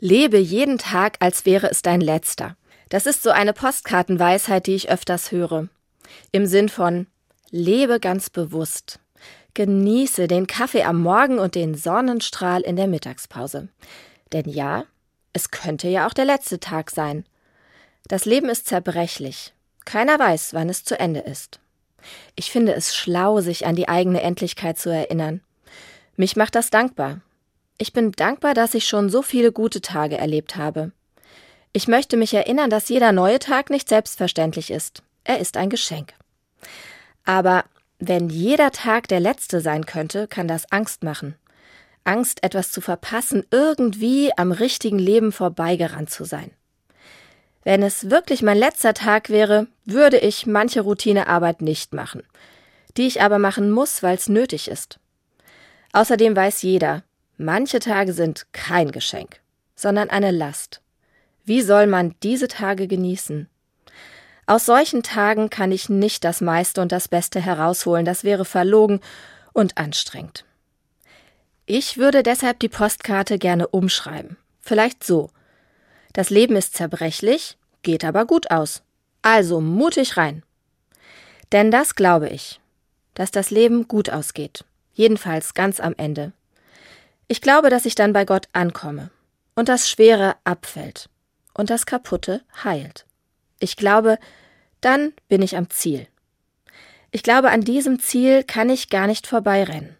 Lebe jeden Tag, als wäre es dein letzter. Das ist so eine Postkartenweisheit, die ich öfters höre. Im Sinn von Lebe ganz bewusst. Genieße den Kaffee am Morgen und den Sonnenstrahl in der Mittagspause. Denn ja, es könnte ja auch der letzte Tag sein. Das Leben ist zerbrechlich. Keiner weiß, wann es zu Ende ist. Ich finde es schlau, sich an die eigene Endlichkeit zu erinnern. Mich macht das dankbar. Ich bin dankbar, dass ich schon so viele gute Tage erlebt habe. Ich möchte mich erinnern, dass jeder neue Tag nicht selbstverständlich ist. Er ist ein Geschenk. Aber wenn jeder Tag der letzte sein könnte, kann das Angst machen. Angst, etwas zu verpassen, irgendwie am richtigen Leben vorbeigerannt zu sein. Wenn es wirklich mein letzter Tag wäre, würde ich manche Routinearbeit nicht machen, die ich aber machen muss, weil es nötig ist. Außerdem weiß jeder, Manche Tage sind kein Geschenk, sondern eine Last. Wie soll man diese Tage genießen? Aus solchen Tagen kann ich nicht das meiste und das Beste herausholen, das wäre verlogen und anstrengend. Ich würde deshalb die Postkarte gerne umschreiben. Vielleicht so. Das Leben ist zerbrechlich, geht aber gut aus. Also mutig rein. Denn das glaube ich, dass das Leben gut ausgeht. Jedenfalls ganz am Ende. Ich glaube, dass ich dann bei Gott ankomme und das Schwere abfällt und das Kaputte heilt. Ich glaube, dann bin ich am Ziel. Ich glaube, an diesem Ziel kann ich gar nicht vorbeirennen.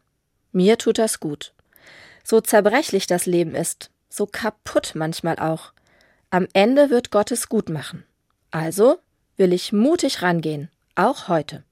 Mir tut das gut. So zerbrechlich das Leben ist, so kaputt manchmal auch. Am Ende wird Gott es gut machen. Also will ich mutig rangehen, auch heute.